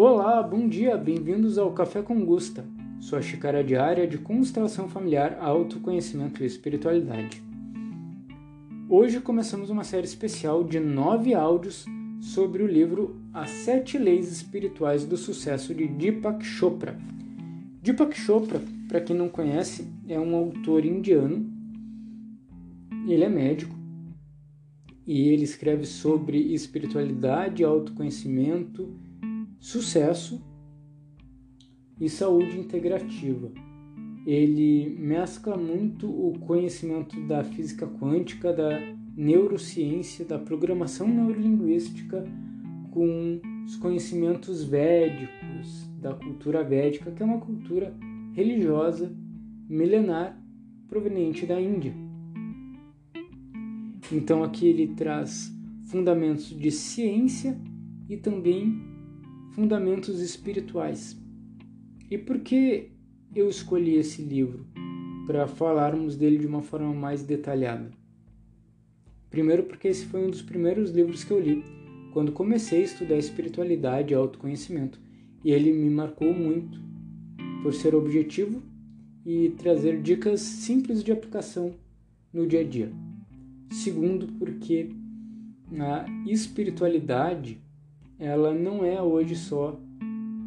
Olá, bom dia, bem-vindos ao Café com Gusta, sua xícara diária de constelação familiar, autoconhecimento e espiritualidade. Hoje começamos uma série especial de nove áudios sobre o livro As Sete Leis Espirituais do Sucesso de Deepak Chopra. Deepak Chopra, para quem não conhece, é um autor indiano. Ele é médico e ele escreve sobre espiritualidade, autoconhecimento sucesso e saúde integrativa. Ele mescla muito o conhecimento da física quântica, da neurociência, da programação neurolinguística com os conhecimentos védicos, da cultura védica, que é uma cultura religiosa milenar proveniente da Índia. Então aqui ele traz fundamentos de ciência e também Fundamentos Espirituais. E por que eu escolhi esse livro para falarmos dele de uma forma mais detalhada? Primeiro, porque esse foi um dos primeiros livros que eu li quando comecei a estudar espiritualidade e autoconhecimento, e ele me marcou muito por ser objetivo e trazer dicas simples de aplicação no dia a dia. Segundo, porque a espiritualidade ela não é hoje só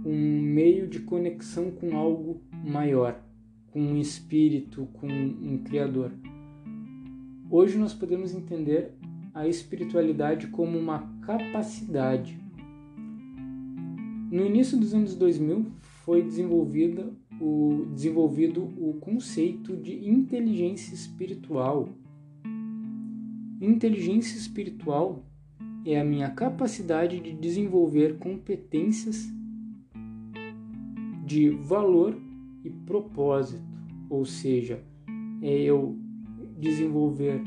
um meio de conexão com algo maior, com um espírito, com um criador. Hoje nós podemos entender a espiritualidade como uma capacidade. No início dos anos 2000 foi desenvolvida o, desenvolvido o conceito de inteligência espiritual. Inteligência espiritual é a minha capacidade de desenvolver competências de valor e propósito, ou seja, é eu desenvolver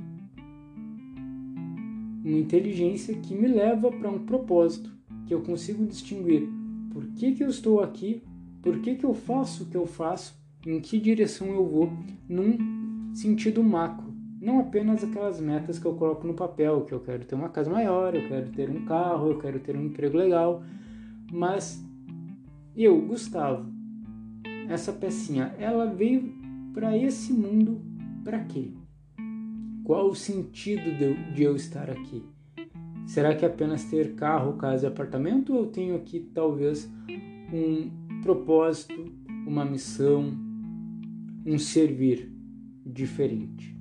uma inteligência que me leva para um propósito, que eu consigo distinguir por que, que eu estou aqui, por que, que eu faço o que eu faço, em que direção eu vou, num sentido macro não apenas aquelas metas que eu coloco no papel, que eu quero ter uma casa maior, eu quero ter um carro, eu quero ter um emprego legal, mas eu, Gustavo, essa pecinha, ela veio para esse mundo para quê? Qual o sentido de, eu estar aqui? Será que é apenas ter carro, casa e apartamento ou eu tenho aqui talvez um propósito, uma missão, um servir diferente?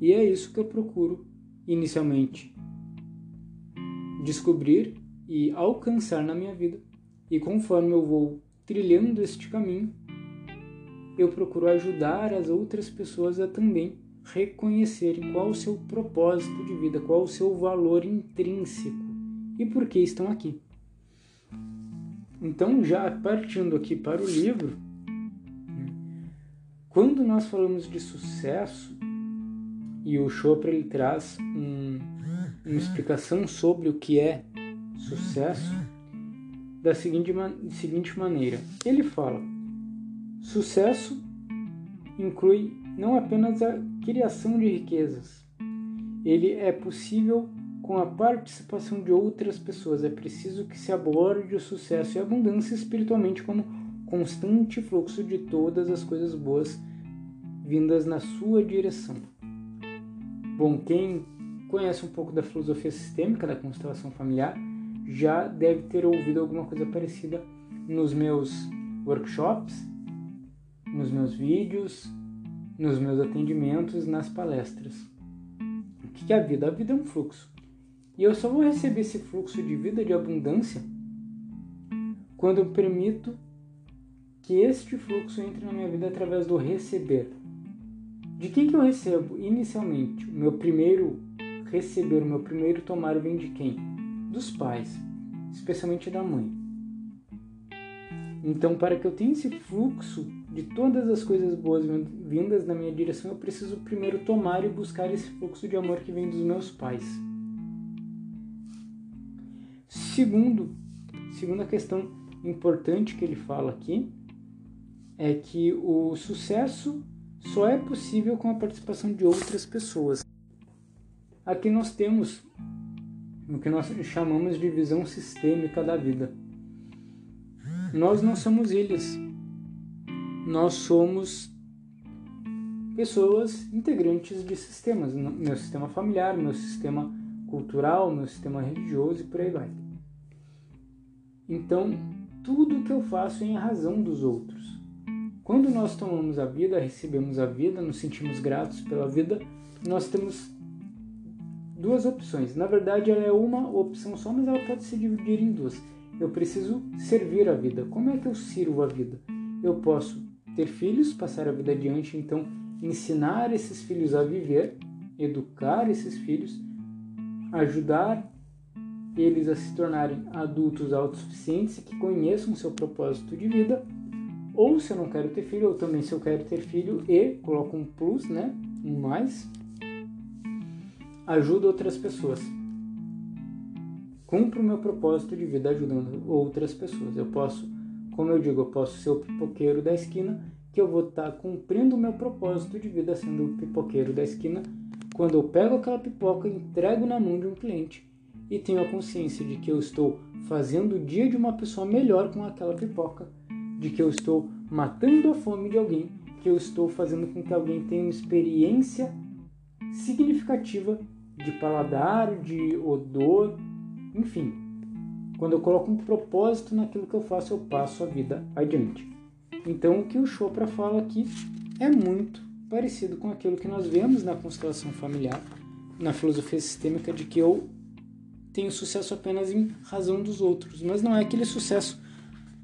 E é isso que eu procuro inicialmente descobrir e alcançar na minha vida. E conforme eu vou trilhando este caminho, eu procuro ajudar as outras pessoas a também reconhecerem qual o seu propósito de vida, qual o seu valor intrínseco e por que estão aqui. Então, já partindo aqui para o livro, quando nós falamos de sucesso, e o Chopra ele traz um, uma explicação sobre o que é sucesso da seguinte, seguinte maneira. Ele fala: sucesso inclui não apenas a criação de riquezas, ele é possível com a participação de outras pessoas. É preciso que se aborde o sucesso e a abundância espiritualmente como constante fluxo de todas as coisas boas vindas na sua direção. Bom, quem conhece um pouco da filosofia sistêmica da constelação familiar já deve ter ouvido alguma coisa parecida nos meus workshops, nos meus vídeos, nos meus atendimentos, nas palestras. O que é a vida? A vida é um fluxo. E eu só vou receber esse fluxo de vida, de abundância, quando eu permito que este fluxo entre na minha vida através do receber. De quem que eu recebo inicialmente? O meu primeiro receber, o meu primeiro tomar vem de quem? Dos pais, especialmente da mãe. Então, para que eu tenha esse fluxo de todas as coisas boas vindas na minha direção, eu preciso primeiro tomar e buscar esse fluxo de amor que vem dos meus pais. Segundo, segunda questão importante que ele fala aqui é que o sucesso só é possível com a participação de outras pessoas. Aqui nós temos no que nós chamamos de visão sistêmica da vida. Nós não somos ilhas. Nós somos pessoas integrantes de sistemas, meu sistema familiar, meu sistema cultural, meu sistema religioso e por aí vai. Então, tudo que eu faço é em razão dos outros. Quando nós tomamos a vida, recebemos a vida, nos sentimos gratos pela vida, nós temos duas opções. Na verdade, ela é uma opção só, mas ela pode se dividir em duas. Eu preciso servir a vida. Como é que eu sirvo a vida? Eu posso ter filhos, passar a vida adiante, então ensinar esses filhos a viver, educar esses filhos, ajudar eles a se tornarem adultos autossuficientes e que conheçam seu propósito de vida. Ou se eu não quero ter filho, ou também se eu quero ter filho e coloco um plus, né? Um mais, ajudo outras pessoas. Cumpro o meu propósito de vida ajudando outras pessoas. Eu posso, como eu digo, eu posso ser o pipoqueiro da esquina, que eu vou estar cumprindo o meu propósito de vida sendo o pipoqueiro da esquina quando eu pego aquela pipoca, entrego na mão de um cliente e tenho a consciência de que eu estou fazendo o dia de uma pessoa melhor com aquela pipoca, de que eu estou matando a fome de alguém, que eu estou fazendo com que alguém tenha uma experiência significativa de paladar, de odor, enfim. Quando eu coloco um propósito naquilo que eu faço, eu passo a vida adiante. Então, o que o Chopra fala aqui é muito parecido com aquilo que nós vemos na constelação familiar, na filosofia sistêmica, de que eu tenho sucesso apenas em razão dos outros, mas não é aquele sucesso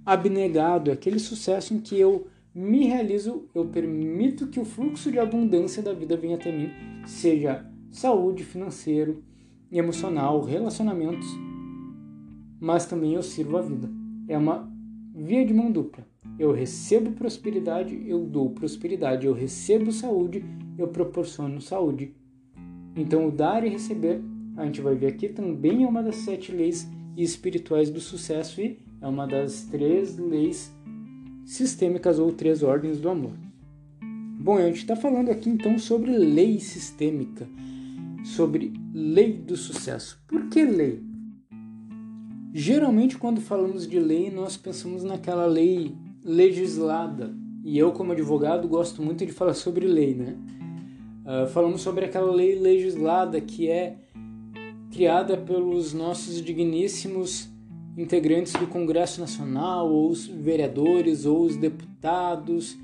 abnegado, é aquele sucesso em que eu me realizo, eu permito que o fluxo de abundância da vida venha até mim, seja saúde, financeiro, emocional, relacionamentos, mas também eu sirvo a vida. É uma via de mão dupla. Eu recebo prosperidade, eu dou prosperidade. Eu recebo saúde, eu proporciono saúde. Então, o dar e receber, a gente vai ver aqui, também é uma das sete leis espirituais do sucesso e é uma das três leis sistêmicas ou três ordens do amor. Bom, a gente está falando aqui então sobre lei sistêmica, sobre lei do sucesso. Por que lei? Geralmente, quando falamos de lei, nós pensamos naquela lei legislada. E eu, como advogado, gosto muito de falar sobre lei, né? Uh, falamos sobre aquela lei legislada que é criada pelos nossos digníssimos integrantes do Congresso Nacional, ou os vereadores, ou os deputados,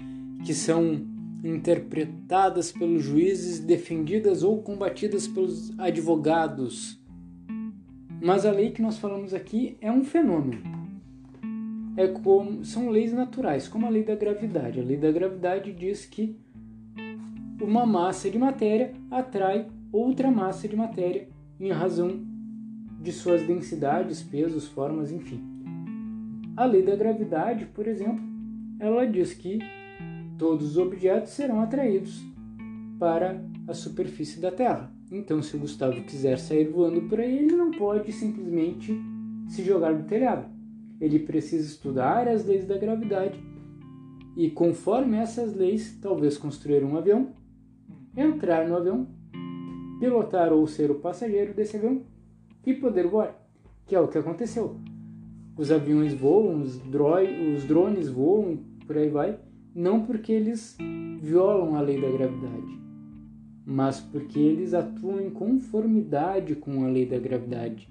que são interpretadas pelos juízes, defendidas ou combatidas pelos advogados. Mas a lei que nós falamos aqui é um fenômeno é como são leis naturais, como a lei da gravidade. A lei da gravidade diz que uma massa de matéria atrai outra massa de matéria em razão de suas densidades, pesos, formas, enfim. A lei da gravidade, por exemplo, ela diz que todos os objetos serão atraídos para a superfície da Terra. Então, se o Gustavo quiser sair voando por aí, ele não pode simplesmente se jogar do telhado ele precisa estudar as leis da gravidade e, conforme essas leis, talvez construir um avião, entrar no avião, pilotar ou ser o passageiro desse avião e poder voar, que é o que aconteceu. Os aviões voam, os, droi, os drones voam, por aí vai, não porque eles violam a lei da gravidade, mas porque eles atuam em conformidade com a lei da gravidade.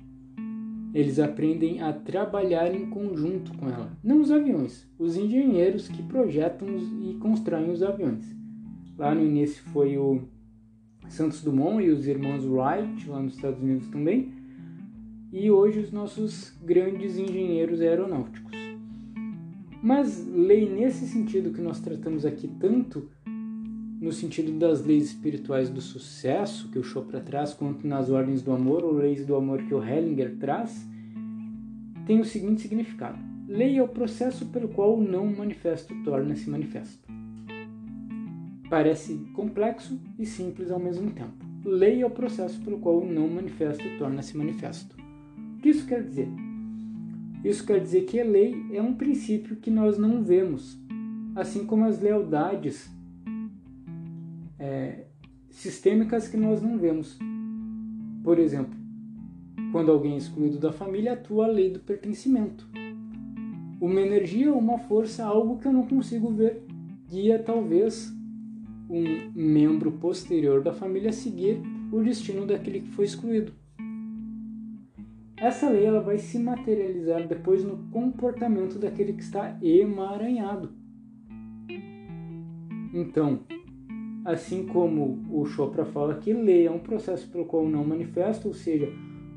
Eles aprendem a trabalhar em conjunto com ela. Não os aviões, os engenheiros que projetam e constroem os aviões. Lá no início foi o Santos Dumont e os irmãos Wright, lá nos Estados Unidos também. E hoje os nossos grandes engenheiros aeronáuticos. Mas lei nesse sentido que nós tratamos aqui tanto no sentido das leis espirituais do sucesso que o Chopra traz, quanto nas ordens do amor ou leis do amor que o Hellinger traz, tem o seguinte significado: lei é o processo pelo qual o não manifesto torna-se manifesto. Parece complexo e simples ao mesmo tempo. Lei é o processo pelo qual o não manifesto torna-se manifesto. O que isso quer dizer? Isso quer dizer que a lei é um princípio que nós não vemos, assim como as lealdades é, sistêmicas que nós não vemos. Por exemplo, Quando alguém é excluído da família, atua a lei do pertencimento. Uma energia, uma força, algo que eu não consigo ver, guia talvez um membro posterior da família a seguir o destino daquele que foi excluído. Essa lei ela vai se materializar depois no comportamento daquele que está emaranhado. Então, assim como o Chopra fala que lei é um processo pelo qual não manifesta, ou seja,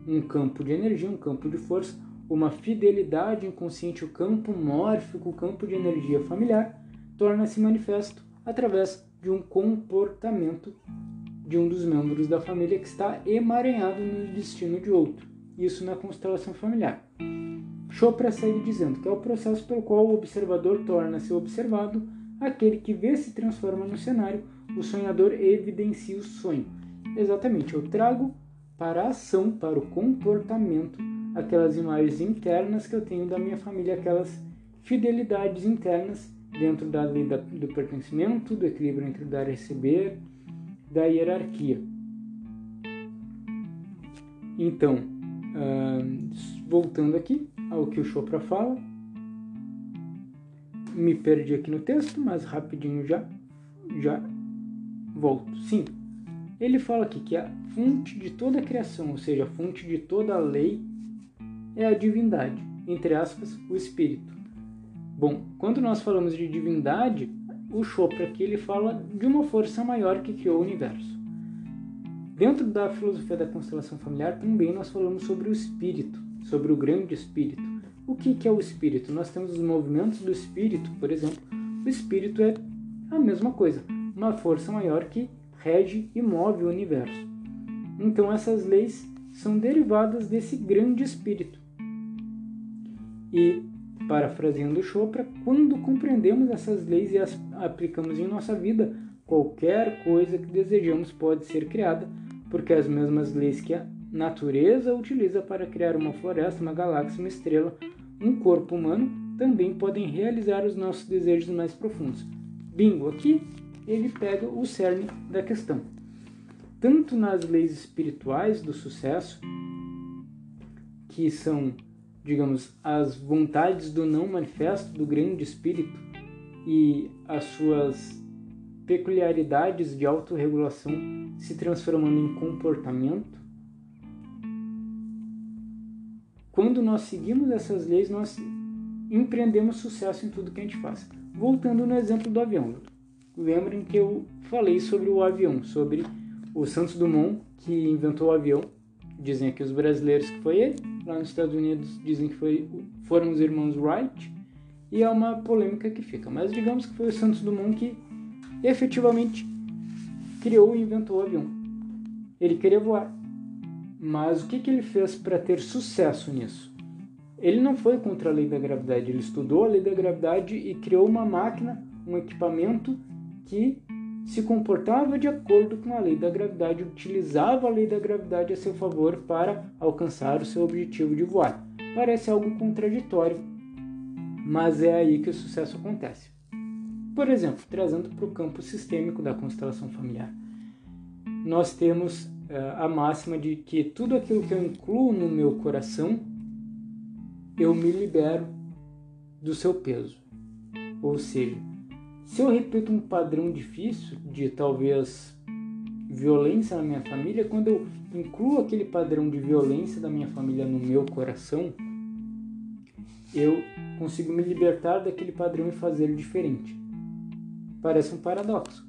um campo de energia, um campo de força, uma fidelidade inconsciente, o campo mórfico, o campo de energia familiar, torna-se manifesto através de um comportamento de um dos membros da família que está emaranhado no destino de outro. Isso na constelação familiar. Chopra segue dizendo que é o processo pelo qual o observador torna-se observado, aquele que vê se transforma no cenário, o sonhador evidencia o sonho. Exatamente, eu trago para a ação, para o comportamento, aquelas imagens internas que eu tenho da minha família, aquelas fidelidades internas dentro da lei do pertencimento, do equilíbrio entre dar e receber, da hierarquia. Então, uh, voltando aqui ao que o Chopra fala, me perdi aqui no texto, mas rapidinho já, já volto. Sim, ele fala aqui que a fonte de toda a criação, ou seja, a fonte de toda a lei, é a divindade, entre aspas, o espírito. Bom, quando nós falamos de divindade, o Chopra aqui ele fala de uma força maior que criou o universo. Dentro da filosofia da constelação familiar também nós falamos sobre o espírito, sobre o grande espírito. O que, que é o espírito? Nós temos os movimentos do espírito, por exemplo. O espírito é a mesma coisa, uma força maior que rege e move o universo. Então essas leis são derivadas desse grande espírito. E, parafraseando Chopra, quando compreendemos essas leis e as aplicamos em nossa vida, qualquer coisa que desejamos pode ser criada, porque as mesmas leis que a natureza utiliza para criar uma floresta, uma galáxia, uma estrela, um corpo humano, também podem realizar os nossos desejos mais profundos. Bingo, aqui ele pega o cerne da questão. Tanto nas leis espirituais do sucesso, que são, digamos, as vontades do não manifesto do grande espírito e as suas peculiaridades de autorregulação se transformando em comportamento, quando nós seguimos essas leis, nós empreendemos sucesso em tudo que a gente faz. Voltando no exemplo do avião lembrem que eu falei sobre o avião, sobre o Santos Dumont que inventou o avião. Dizem aqui os brasileiros que foi ele, lá nos Estados Unidos dizem que foi, foram os irmãos Wright, e é uma polêmica que fica. Mas digamos que foi o Santos Dumont que efetivamente criou e inventou o avião. Ele queria voar. Mas o que, que ele fez para ter sucesso nisso? Ele não foi contra a lei da gravidade, ele estudou a lei da gravidade e criou uma máquina, um equipamento que se comportava de acordo com a lei da gravidade, utilizava a lei da gravidade a seu favor para alcançar o seu objetivo de voar. Parece algo contraditório, mas é aí que o sucesso acontece. Por exemplo, trazendo para o campo sistêmico da constelação familiar, nós temos uh, a máxima de que tudo aquilo que eu incluo no meu coração, eu me libero do seu peso. Ou seja, se eu repito um padrão difícil de talvez violência na minha família, quando eu incluo aquele padrão de violência da minha família no meu coração, eu consigo me libertar daquele padrão e fazer diferente. Parece um paradoxo.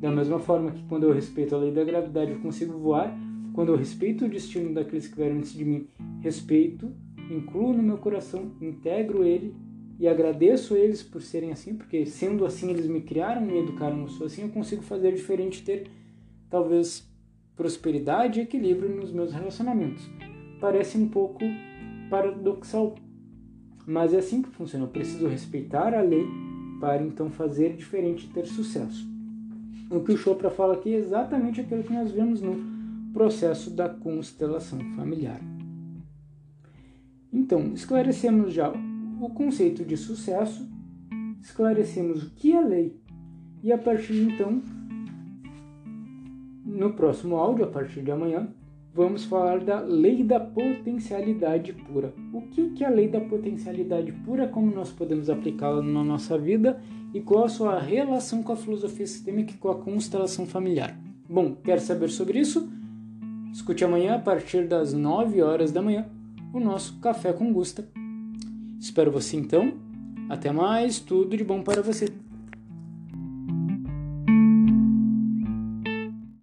Da mesma forma que quando eu respeito a lei da gravidade eu consigo voar, quando eu respeito o destino daqueles que vieram antes de mim, respeito, incluo no meu coração, integro ele e agradeço eles por serem assim, porque sendo assim eles me criaram, me educaram, eu sou assim, eu consigo fazer diferente, ter talvez prosperidade e equilíbrio nos meus relacionamentos. Parece um pouco paradoxal, mas é assim que funciona. Eu preciso respeitar a lei para então fazer diferente e ter sucesso. O que o Chopra fala aqui é exatamente aquilo que nós vemos no processo da constelação familiar. Então, esclarecemos já o conceito de sucesso, esclarecemos o que é lei e a partir de então, no próximo áudio, a partir de amanhã, vamos falar da lei da potencialidade pura. O que é a lei da potencialidade pura, como nós podemos aplicá-la na nossa vida e qual a sua relação com a filosofia sistêmica e com a constelação familiar. Bom, quer saber sobre isso? Escute amanhã a partir das 9 horas da manhã o nosso Café com Gusta. Espero você então. Até mais, tudo de bom para você.